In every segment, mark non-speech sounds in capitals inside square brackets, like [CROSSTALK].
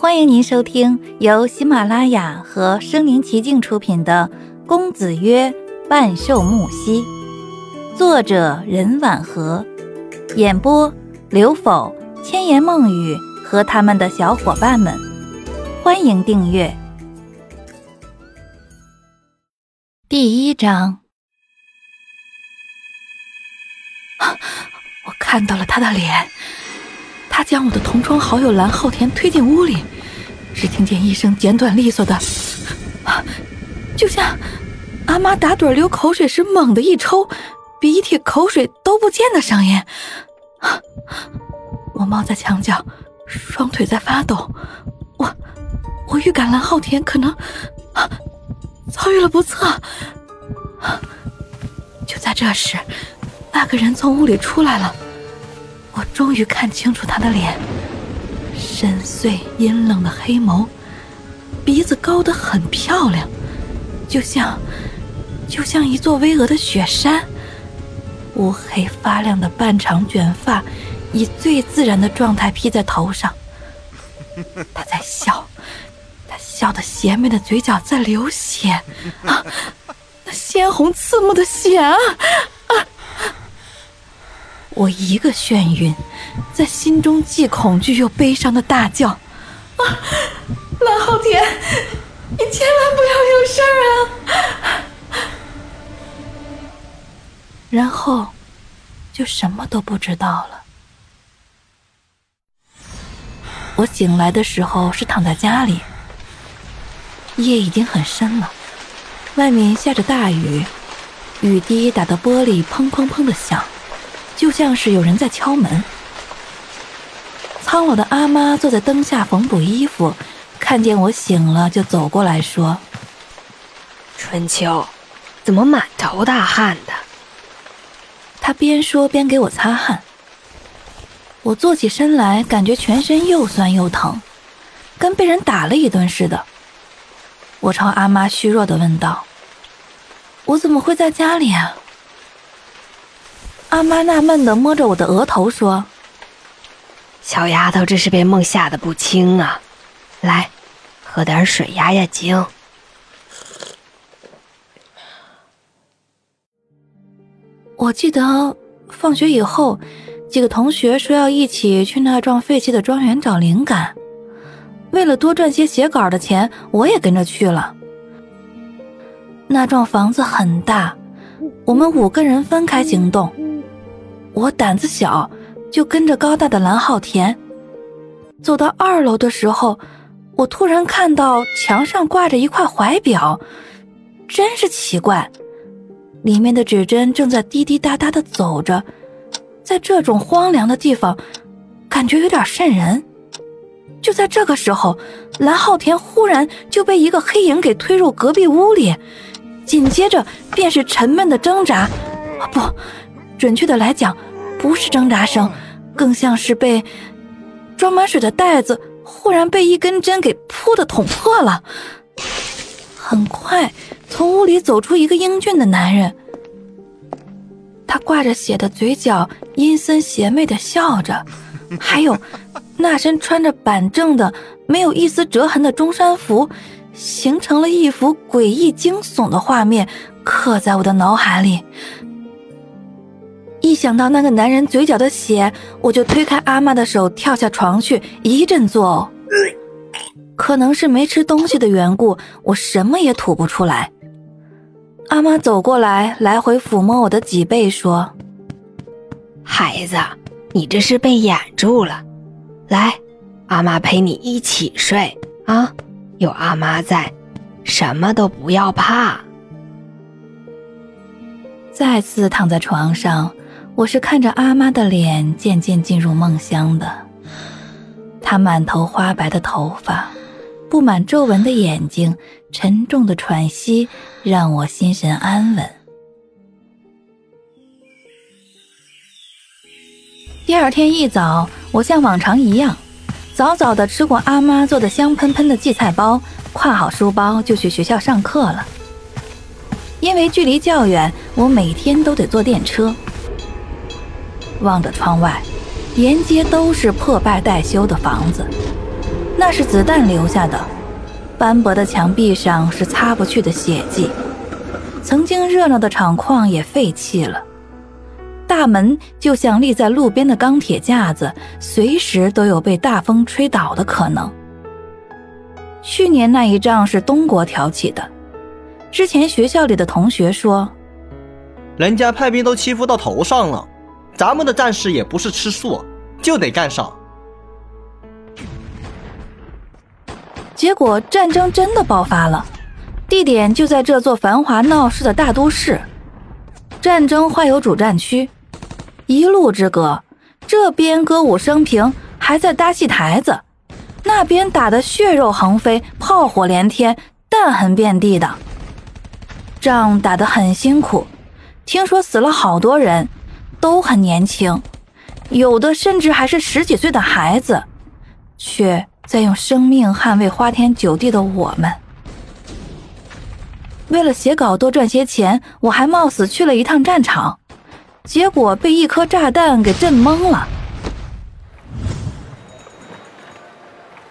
欢迎您收听由喜马拉雅和声临其境出品的《公子曰万寿木兮》，作者任婉和，演播刘否、千言梦语和他们的小伙伴们。欢迎订阅。第一章，[GASPS] 我看到了他的脸。他将我的同窗好友蓝浩田推进屋里，只听见一声简短利索的，就像阿妈打盹流口水时猛地一抽，鼻涕口水都不见的声音。我猫在墙角，双腿在发抖。我我预感蓝浩田可能遭遇了不测。就在这时，那个人从屋里出来了。我终于看清楚他的脸，深邃阴冷的黑眸，鼻子高得很漂亮，就像就像一座巍峨的雪山。乌黑发亮的半长卷发，以最自然的状态披在头上。他在笑，他笑得邪魅的嘴角在流血啊，那鲜红刺目的血啊！我一个眩晕，在心中既恐惧又悲伤的大叫：“啊，蓝浩天，你千万不要有事儿啊！”然后，就什么都不知道了。我醒来的时候是躺在家里，夜已经很深了，外面下着大雨，雨滴打到玻璃砰砰砰的响。就像是有人在敲门。苍老的阿妈坐在灯下缝补衣服，看见我醒了，就走过来说：“春秋，怎么满头大汗的？”她边说边给我擦汗。我坐起身来，感觉全身又酸又疼，跟被人打了一顿似的。我朝阿妈虚弱的问道：“我怎么会在家里啊？”阿妈纳闷的摸着我的额头说：“小丫头，这是被梦吓得不轻啊！来，喝点水压压惊。”我记得放学以后，几个同学说要一起去那幢废弃的庄园找灵感。为了多赚些写稿的钱，我也跟着去了。那幢房子很大，我们五个人分开行动。我胆子小，就跟着高大的蓝浩田。走到二楼的时候，我突然看到墙上挂着一块怀表，真是奇怪，里面的指针正在滴滴答答的走着。在这种荒凉的地方，感觉有点瘆人。就在这个时候，蓝浩田忽然就被一个黑影给推入隔壁屋里，紧接着便是沉闷的挣扎。不，准确的来讲。不是挣扎声，更像是被装满水的袋子忽然被一根针给噗的捅破了。很快，从屋里走出一个英俊的男人，他挂着血的嘴角阴森邪魅的笑着，还有那身穿着板正的、没有一丝折痕的中山服，形成了一幅诡异惊悚的画面，刻在我的脑海里。一想到那个男人嘴角的血，我就推开阿妈的手，跳下床去，一阵作呕。可能是没吃东西的缘故，我什么也吐不出来。阿妈走过来，来回抚摸我的脊背，说：“孩子，你这是被掩住了，来，阿妈陪你一起睡啊，有阿妈在，什么都不要怕。”再次躺在床上。我是看着阿妈的脸渐渐进入梦乡的，她满头花白的头发，布满皱纹的眼睛，沉重的喘息，让我心神安稳。第二天一早，我像往常一样，早早的吃过阿妈做的香喷喷的荠菜包，挎好书包就去学校上课了。因为距离较远，我每天都得坐电车。望着窗外，沿街都是破败待修的房子，那是子弹留下的。斑驳的墙壁上是擦不去的血迹，曾经热闹的厂矿也废弃了。大门就像立在路边的钢铁架子，随时都有被大风吹倒的可能。去年那一仗是东国挑起的，之前学校里的同学说，人家派兵都欺负到头上了，咱们的战士也不是吃素，就得干上。结果战争真的爆发了，地点就在这座繁华闹市的大都市。战争患有主战区，一路之隔，这边歌舞升平，还在搭戏台子；那边打得血肉横飞，炮火连天，弹痕遍地的。仗打得很辛苦，听说死了好多人，都很年轻，有的甚至还是十几岁的孩子，却。在用生命捍卫花天酒地的我们，为了写稿多赚些钱，我还冒死去了一趟战场，结果被一颗炸弹给震懵了。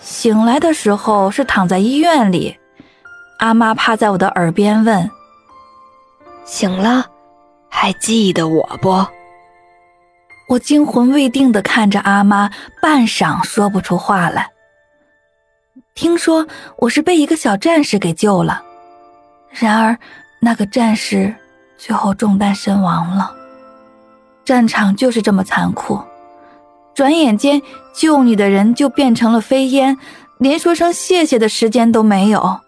醒来的时候是躺在医院里，阿妈趴在我的耳边问：“醒了，还记得我不？”我惊魂未定的看着阿妈，半晌说不出话来。听说我是被一个小战士给救了，然而那个战士最后中弹身亡了。战场就是这么残酷，转眼间救你的人就变成了飞烟，连说声谢谢的时间都没有。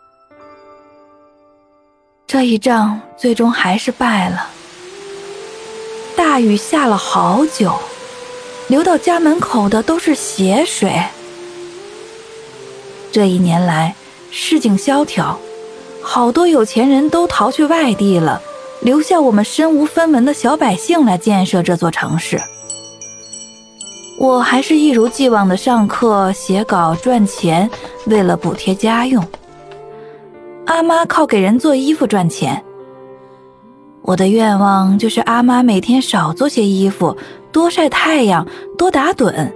这一仗最终还是败了。大雨下了好久，流到家门口的都是血水。这一年来，市井萧条，好多有钱人都逃去外地了，留下我们身无分文的小百姓来建设这座城市。我还是一如既往的上课、写稿、赚钱，为了补贴家用。阿妈靠给人做衣服赚钱。我的愿望就是阿妈每天少做些衣服，多晒太阳，多打盹，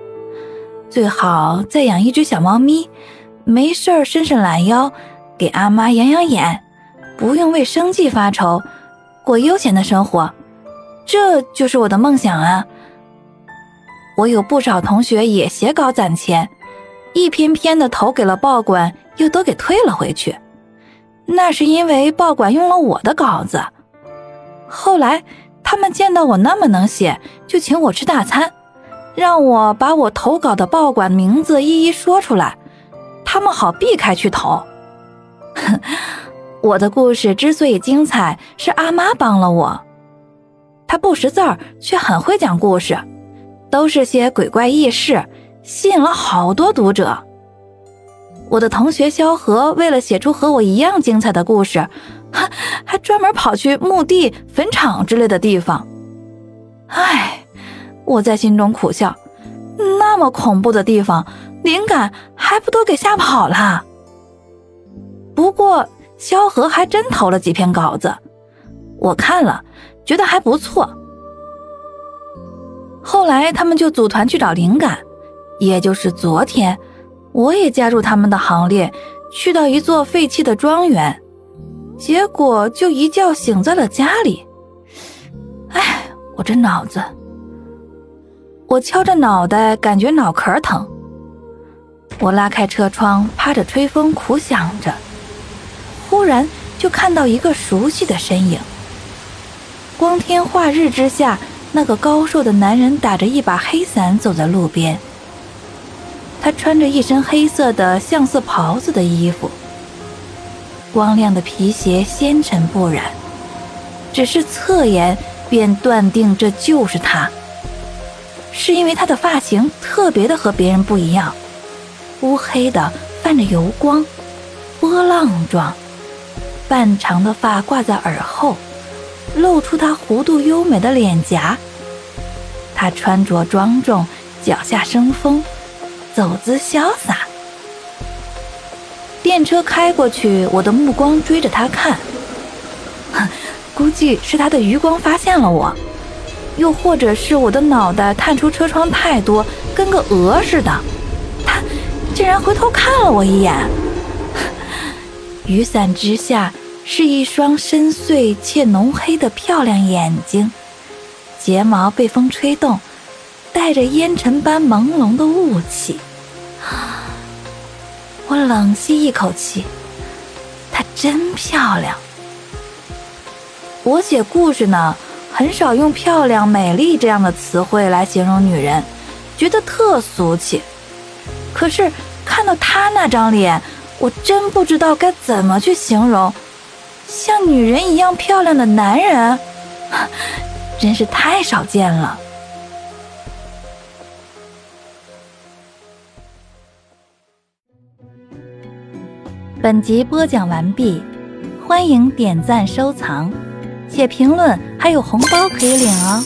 最好再养一只小猫咪。没事儿，伸伸懒腰，给阿妈养养眼，不用为生计发愁，过悠闲的生活，这就是我的梦想啊！我有不少同学也写稿攒钱，一篇篇的投给了报馆，又都给退了回去。那是因为报馆用了我的稿子。后来他们见到我那么能写，就请我吃大餐，让我把我投稿的报馆名字一一说出来。他们好避开去投。[LAUGHS] 我的故事之所以精彩，是阿妈帮了我。她不识字儿，却很会讲故事，都是些鬼怪异事，吸引了好多读者。我的同学萧何为了写出和我一样精彩的故事，还还专门跑去墓地、坟场之类的地方。唉，我在心中苦笑，那么恐怖的地方。灵感还不都给吓跑了？不过萧何还真投了几篇稿子，我看了，觉得还不错。后来他们就组团去找灵感，也就是昨天，我也加入他们的行列，去到一座废弃的庄园，结果就一觉醒在了家里。哎，我这脑子！我敲着脑袋，感觉脑壳疼。我拉开车窗，趴着吹风，苦想着。忽然就看到一个熟悉的身影。光天化日之下，那个高瘦的男人打着一把黑伞走在路边。他穿着一身黑色的像似袍子的衣服，光亮的皮鞋纤尘不染，只是侧颜便断定这就是他。是因为他的发型特别的和别人不一样。乌黑的，泛着油光，波浪状，半长的发挂在耳后，露出他弧度优美的脸颊。他穿着庄重，脚下生风，走姿潇洒。电车开过去，我的目光追着他看，哼 [LAUGHS] 估计是他的余光发现了我，又或者是我的脑袋探出车窗太多，跟个鹅似的。他竟然回头看了我一眼。[LAUGHS] 雨伞之下是一双深邃且浓黑的漂亮眼睛，睫毛被风吹动，带着烟尘般朦胧的雾气。我冷吸一口气，她真漂亮。我写故事呢，很少用漂亮、美丽这样的词汇来形容女人，觉得特俗气。可是看到她那张脸，我真不知道该怎么去形容。像女人一样漂亮的男人，[LAUGHS] 真是太少见了。本集播讲完毕，欢迎点赞收藏，写评论还有红包可以领哦。